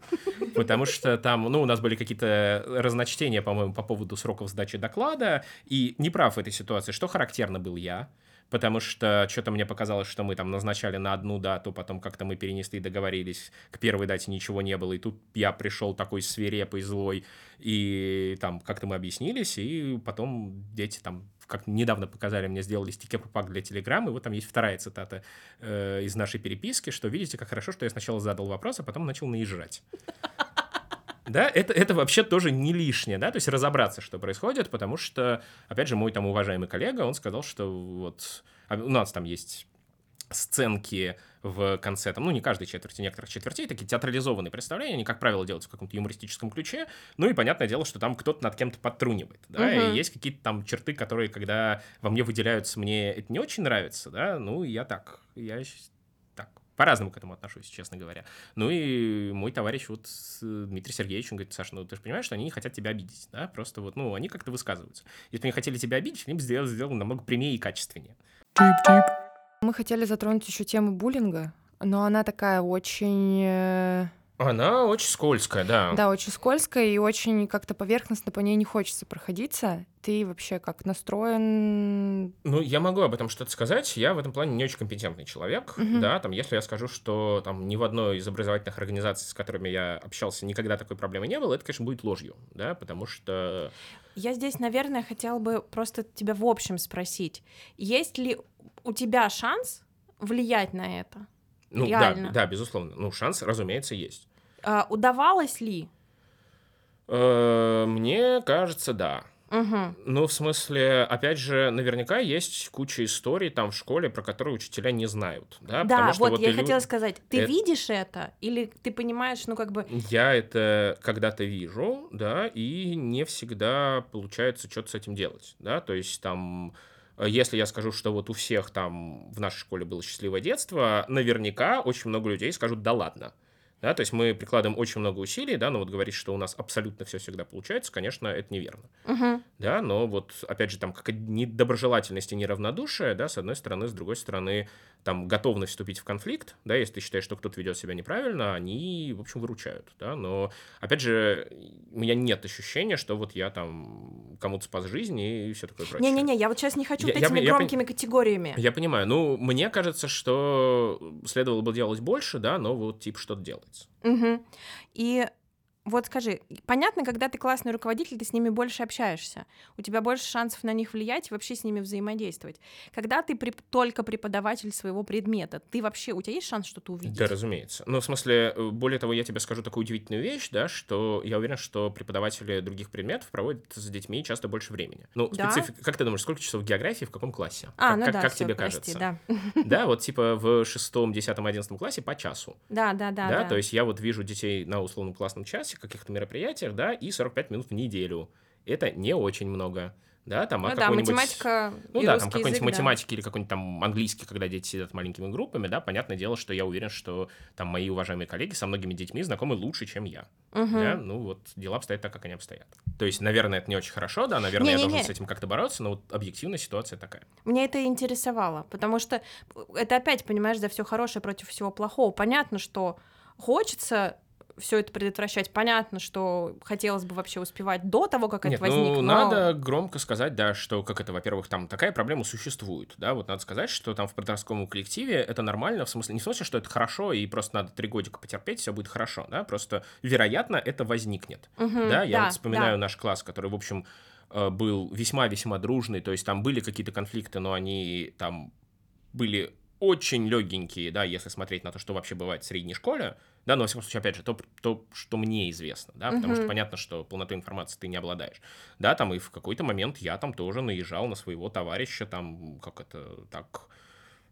потому что там, ну, у нас были какие-то разночтения, по-моему, по поводу сроков сдачи доклада, и неправ в этой ситуации, что характерно был я, потому что что-то мне показалось, что мы там назначали на одну дату, потом как-то мы перенесли, договорились, к первой дате ничего не было, и тут я пришел такой свирепый, злой, и там как-то мы объяснились, и потом дети там как недавно показали, мне сделали стикер-пак для Телеграма, и вот там есть вторая цитата э, из нашей переписки, что видите, как хорошо, что я сначала задал вопрос, а потом начал наезжать. Да, это, это вообще тоже не лишнее, да, то есть разобраться, что происходит, потому что, опять же, мой там уважаемый коллега, он сказал, что вот а у нас там есть сценки в конце, там, ну, не каждой четверти, некоторых четвертей, такие театрализованные представления, они, как правило, делаются в каком-то юмористическом ключе, ну, и понятное дело, что там кто-то над кем-то подтрунивает, да, угу. и есть какие-то там черты, которые, когда во мне выделяются, мне это не очень нравится, да, ну, я так, я по-разному к этому отношусь, честно говоря. Ну и мой товарищ вот Дмитрий Сергеевич, он говорит, Саша, ну ты же понимаешь, что они не хотят тебя обидеть, да, просто вот, ну, они как-то высказываются. Если бы они хотели тебя обидеть, они бы сделали, сделали намного прямее и качественнее. Чип-чип. Мы хотели затронуть еще тему буллинга, но она такая очень э, она очень скользкая, да. Да, очень скользкая и очень как-то поверхностно по ней не хочется проходиться. Ты вообще как настроен? Ну, я могу об этом что-то сказать. Я в этом плане не очень компетентный человек, угу. да. Там, если я скажу, что там ни в одной из образовательных организаций, с которыми я общался, никогда такой проблемы не было, это, конечно, будет ложью, да, потому что. Я здесь, наверное, хотела бы просто тебя в общем спросить, есть ли у тебя шанс влиять на это? Ну Реально. да, да, безусловно. Ну, шанс, разумеется, есть. А, удавалось ли? Э, мне кажется, да. Угу. Ну, в смысле, опять же, наверняка есть куча историй там в школе, про которые учителя не знают. Да, да Потому что вот, вот я лю... хотела сказать, ты это... видишь это или ты понимаешь, ну как бы... Я это когда-то вижу, да, и не всегда получается что-то с этим делать, да, то есть там если я скажу, что вот у всех там в нашей школе было счастливое детство, наверняка очень много людей скажут, да ладно. Да, то есть мы прикладываем очень много усилий, да, но вот говорить, что у нас абсолютно все всегда получается, конечно, это неверно. Угу. Да, но вот, опять же, там, как недоброжелательность и неравнодушие, да, с одной стороны, с другой стороны, там, готовность вступить в конфликт, да, если ты считаешь, что кто-то ведет себя неправильно, они, в общем, выручают, да, но, опять же, у меня нет ощущения, что вот я там кому-то спас жизнь и все такое прочее. Не-не-не, я вот сейчас не хочу я, вот этими я, громкими я, категориями. Я понимаю, ну, мне кажется, что следовало бы делать больше, да, но вот, типа, что-то делается. Угу. И вот скажи, понятно, когда ты классный руководитель, ты с ними больше общаешься, у тебя больше шансов на них влиять и вообще с ними взаимодействовать. Когда ты при... только преподаватель своего предмета, ты вообще, у тебя есть шанс что-то увидеть? Да, разумеется. Ну, в смысле, э, более того, я тебе скажу такую удивительную вещь, да, что я уверен, что преподаватели других предметов проводят с детьми часто больше времени. Ну, да? специфика... Как ты думаешь, сколько часов географии в каком классе? А, как, ну как, да, как всё, тебе прости, кажется? Да. да, вот типа в шестом, десятом, одиннадцатом классе по часу. Да, да, да, да. Да, то есть я вот вижу детей на условном классном часе, каких-то мероприятиях, да, и 45 минут в неделю. Это не очень много. Да, там, а ну да, математика Ну да, там какой-нибудь математики да. или какой-нибудь там английский, когда дети сидят маленькими группами, да, понятное дело, что я уверен, что там мои уважаемые коллеги со многими детьми знакомы лучше, чем я. Угу. Да, ну вот дела обстоят так, как они обстоят. То есть, наверное, это не очень хорошо, да, наверное, не, я не, должен не. с этим как-то бороться, но вот объективная ситуация такая. Мне это интересовало, потому что это опять, понимаешь, за все хорошее против всего плохого. Понятно, что хочется все это предотвращать. Понятно, что хотелось бы вообще успевать до того, как Нет, это возникло. Ну, но... надо громко сказать, да, что, как это, во-первых, там такая проблема существует, да, вот надо сказать, что там в подростковом коллективе это нормально, в смысле, не в смысле, что это хорошо, и просто надо три годика потерпеть, все будет хорошо, да, просто, вероятно, это возникнет, угу, да, я да, вот вспоминаю да. наш класс, который, в общем, э, был весьма-весьма дружный, то есть там были какие-то конфликты, но они там были очень легенькие, да, если смотреть на то, что вообще бывает в средней школе, да, но, во всяком случае, опять же, то, то что мне известно, да, потому uh-huh. что понятно, что полнотой информации ты не обладаешь, да, там и в какой-то момент я там тоже наезжал на своего товарища, там, как это, так,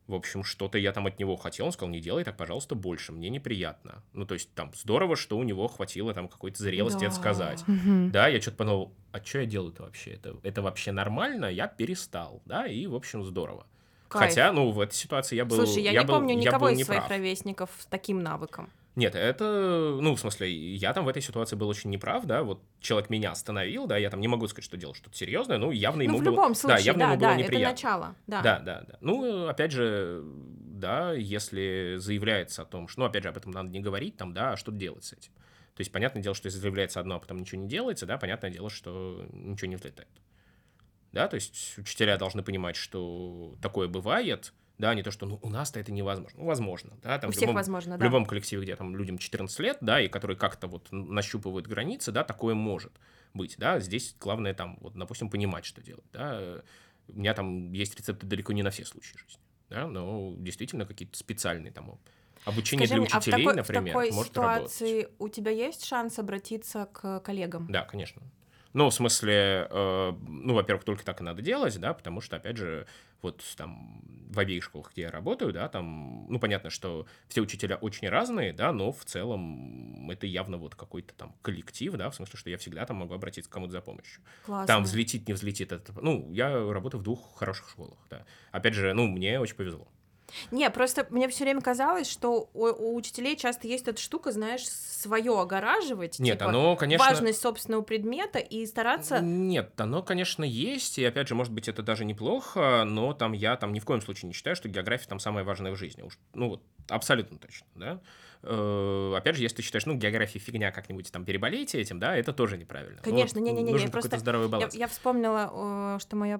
в общем, что-то я там от него хотел, он сказал, не делай так, пожалуйста, больше, мне неприятно. Ну, то есть там здорово, что у него хватило там какой-то зрелости да. это сказать. Угу. Да, я что-то подумал, а что я делаю-то вообще? Это, это вообще нормально? Я перестал, да, и, в общем, здорово. Кайф. Хотя, ну, в этой ситуации я был... Слушай, я, я не был, помню никого из своих неправ. ровесников с таким навыком. Нет, это, ну, в смысле, я там в этой ситуации был очень неправ, да, вот человек меня остановил, да, я там не могу сказать, что делал что-то серьезное, ну, явно ему ну, в было... любом случае, да, явно да, ему было да, неприятно. это начало, да. Да, да, да. Ну, опять же, да, если заявляется о том, что, ну, опять же, об этом надо не говорить, там, да, а что делать с этим? То есть, понятное дело, что если заявляется одно, а потом ничего не делается, да, понятное дело, что ничего не взлетает. Да, то есть учителя должны понимать, что такое бывает, да, не то, что ну, у нас-то это невозможно. Ну, возможно, да, там у в всех любом, возможно, в да. любом коллективе, где там людям 14 лет, да, и которые как-то вот нащупывают границы, да, такое может быть, да, здесь главное там, вот, допустим, понимать, что делать, да, у меня там есть рецепты далеко не на все случаи жизни, да, но действительно какие-то специальные там обучение Скажи для мне, учителей, а в такой, например, в такой может ситуации работать. у тебя есть шанс обратиться к коллегам? Да, конечно. Ну, в смысле, э, ну, во-первых, только так и надо делать, да, потому что, опять же, вот там в обеих школах, где я работаю, да, там, ну, понятно, что все учителя очень разные, да, но в целом это явно вот какой-то там коллектив, да, в смысле, что я всегда там могу обратиться к кому-то за помощью. Классно. Там взлетит, не взлетит, это, ну, я работаю в двух хороших школах, да. Опять же, ну, мне очень повезло. Не, просто мне все время казалось, что у, у учителей часто есть эта штука, знаешь, свое огораживать. Нет, типа, оно, конечно... Важность собственного предмета и стараться... Нет, оно, конечно, есть, и, опять же, может быть, это даже неплохо, но там я там ни в коем случае не считаю, что география там самая важная в жизни. Уж, ну, вот, абсолютно точно, да. Э, опять же, если ты считаешь, ну, география фигня, как-нибудь там переболейте этим, да, это тоже неправильно. Конечно, вот не-не-не, нужен я просто... здоровый Я, баланс. я вспомнила, что моя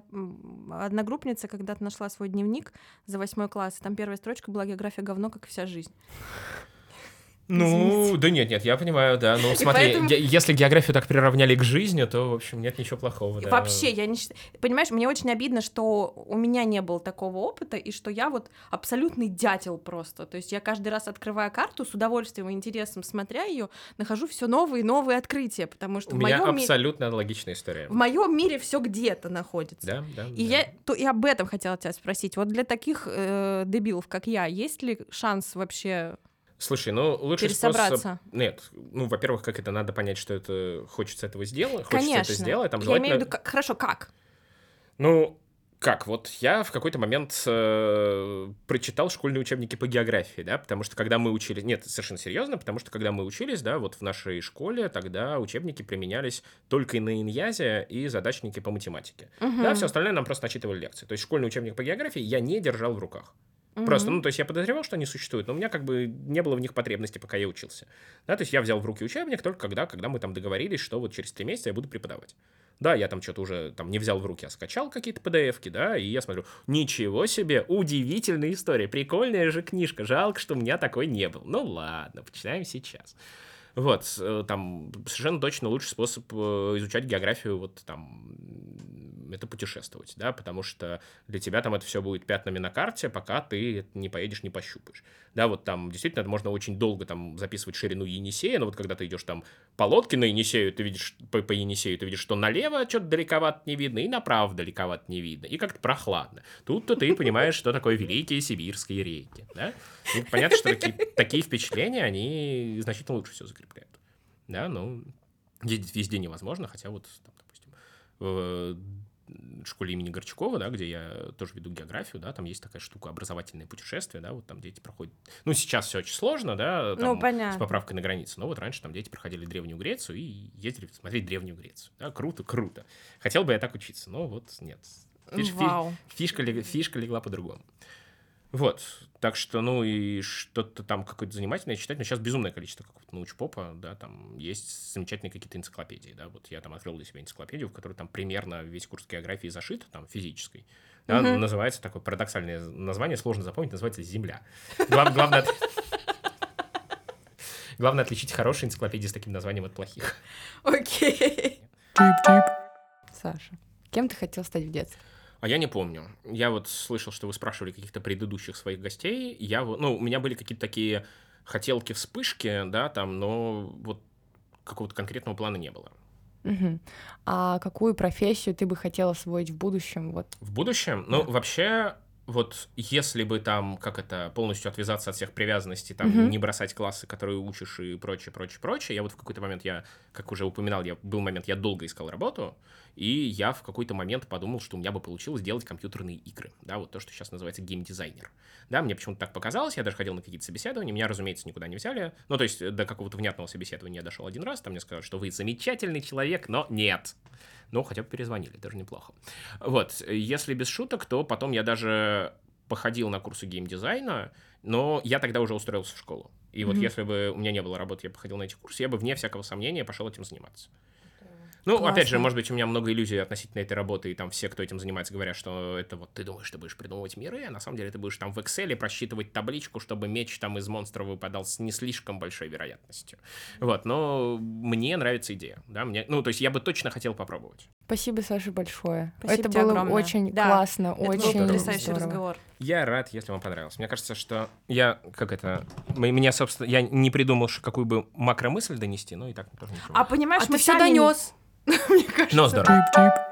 одногруппница когда-то нашла свой дневник за восьмой класс, и там первая строчка была «География говно, как и вся жизнь». Ну, Извините. да нет, нет, я понимаю, да. Ну, смотри, поэтому- ге- если географию так приравняли к жизни, то, в общем, нет ничего плохого, да. Вообще, я не считаю... Понимаешь, мне очень обидно, что у меня не было такого опыта, и что я вот абсолютный дятел просто. То есть я каждый раз открывая карту, с удовольствием и интересом смотря ее, нахожу все новые и новые открытия, потому что У в меня моем, ми- абсолютно аналогичная история. в моем мире все где-то находится. Да, да. И да. я то и об этом хотела тебя спросить. Вот для таких э, дебилов, как я, есть ли шанс вообще Слушай, ну способ... пересобраться? Нет, ну, во-первых, как это надо понять, что это хочется этого сделать, хочется Конечно. это сделать, там Я желательно... имею в виду, как- хорошо, как? Ну, как, вот я в какой-то момент э, прочитал школьные учебники по географии, да, потому что когда мы учились, нет, совершенно серьезно, потому что когда мы учились, да, вот в нашей школе тогда учебники применялись только и на иньязе и задачники по математике. Мгм. Да, все остальное нам просто начитывали лекции. То есть школьный учебник по географии я не держал в руках. Просто, Мгм. ну, то есть я подозревал, что они существуют, но у меня как бы не было в них потребности, пока я учился. Да, то есть я взял в руки учебник только когда, когда мы там договорились, что вот через три месяца я буду преподавать. Да, я там что-то уже там не взял в руки, а скачал какие-то PDF-ки, да, и я смотрю, ничего себе, удивительная история, прикольная же книжка, жалко, что у меня такой не был. Ну ладно, почитаем сейчас. Вот, э, там совершенно точно лучший способ э, изучать географию, вот там, это путешествовать, да, потому что для тебя там это все будет пятнами на карте, пока ты не поедешь, не пощупаешь. Да, вот там действительно это можно очень долго там записывать ширину Енисея, но вот когда ты идешь там по лодке на Енисею, ты видишь, по, по Енисею, ты видишь, что налево что-то далековато не видно, и направо далековато не видно, и как-то прохладно. Тут-то ты понимаешь, что такое великие сибирские реки, да? И понятно, что такие, такие впечатления, они значительно лучше все закрепляют. Да, ну, ездить везде невозможно, хотя вот, там, допустим, школе имени Горчакова, да, где я тоже веду географию, да, там есть такая штука образовательное путешествие, да, вот там дети проходят. Ну, сейчас все очень сложно, да, там, Ну, с понятно. поправкой на границе, но вот раньше там дети проходили Древнюю Грецию и ездили смотреть Древнюю Грецию. Да, круто, круто. Хотел бы я так учиться, но вот нет. Фиш- фи- Вау. фишка, лег- фишка легла по-другому. Вот, так что, ну, и что-то там какое-то занимательное читать, но сейчас безумное количество какого-то научпопа, да, там есть замечательные какие-то энциклопедии, да, вот я там открыл для себя энциклопедию, в которой там примерно весь курс географии зашит, там, физической, да, Мгм. называется такое парадоксальное название, сложно запомнить, называется «Земля». Глав- Главное, главное отличить хорошие энциклопедии с таким названием от плохих. Окей. Саша, кем ты хотел стать в детстве? А я не помню. Я вот слышал, что вы спрашивали каких-то предыдущих своих гостей. Я, вот- ну, у меня были какие-то такие хотелки, вспышки, да, там, но вот какого-то конкретного плана не было. Мгм. А какую профессию ты бы хотела освоить в будущем? Вот. В будущем, ну, Да. вообще, вот если бы там, как это, полностью отвязаться от всех привязанностей, там, Мгм. не бросать классы, которые учишь и прочее, прочее, прочее, я вот в какой-то момент, я, как уже упоминал, я был момент, я долго искал работу, и я в какой-то момент подумал, что у меня бы получилось делать компьютерные игры, да, вот то, что сейчас называется геймдизайнер. Да, мне почему-то так показалось, я даже ходил на какие-то собеседования, меня, разумеется, никуда не взяли. Ну, то есть до какого-то внятного собеседования я дошел один раз, там мне сказали, что вы замечательный человек, но нет. Ну, хотя бы перезвонили, даже неплохо. Вот, если без шуток, то потом я даже походил на курсы геймдизайна, но я тогда уже устроился в школу. И вот mm-hmm. если бы у меня не было работы, я походил на эти курсы, я бы вне всякого сомнения пошел этим заниматься. Ну, Классно. опять же, может быть, у меня много иллюзий относительно этой работы, и там все, кто этим занимается, говорят, что это вот ты думаешь, ты будешь придумывать миры, а на самом деле ты будешь там в Excel просчитывать табличку, чтобы меч там из монстра выпадал с не слишком большой вероятностью. Вот, но мне нравится идея, да, мне, ну, то есть я бы точно хотел попробовать. Спасибо, Саша, большое. Спасибо это было огромное. очень да. классно, это очень был потрясающий здорово. разговор. Я рад, если вам понравилось. Мне кажется, что я, как это, меня, собственно, я не придумал, какую бы макромысль донести, но и так тоже ничего. А понимаешь, а мы ты все донес. Мне кажется. Но здорово.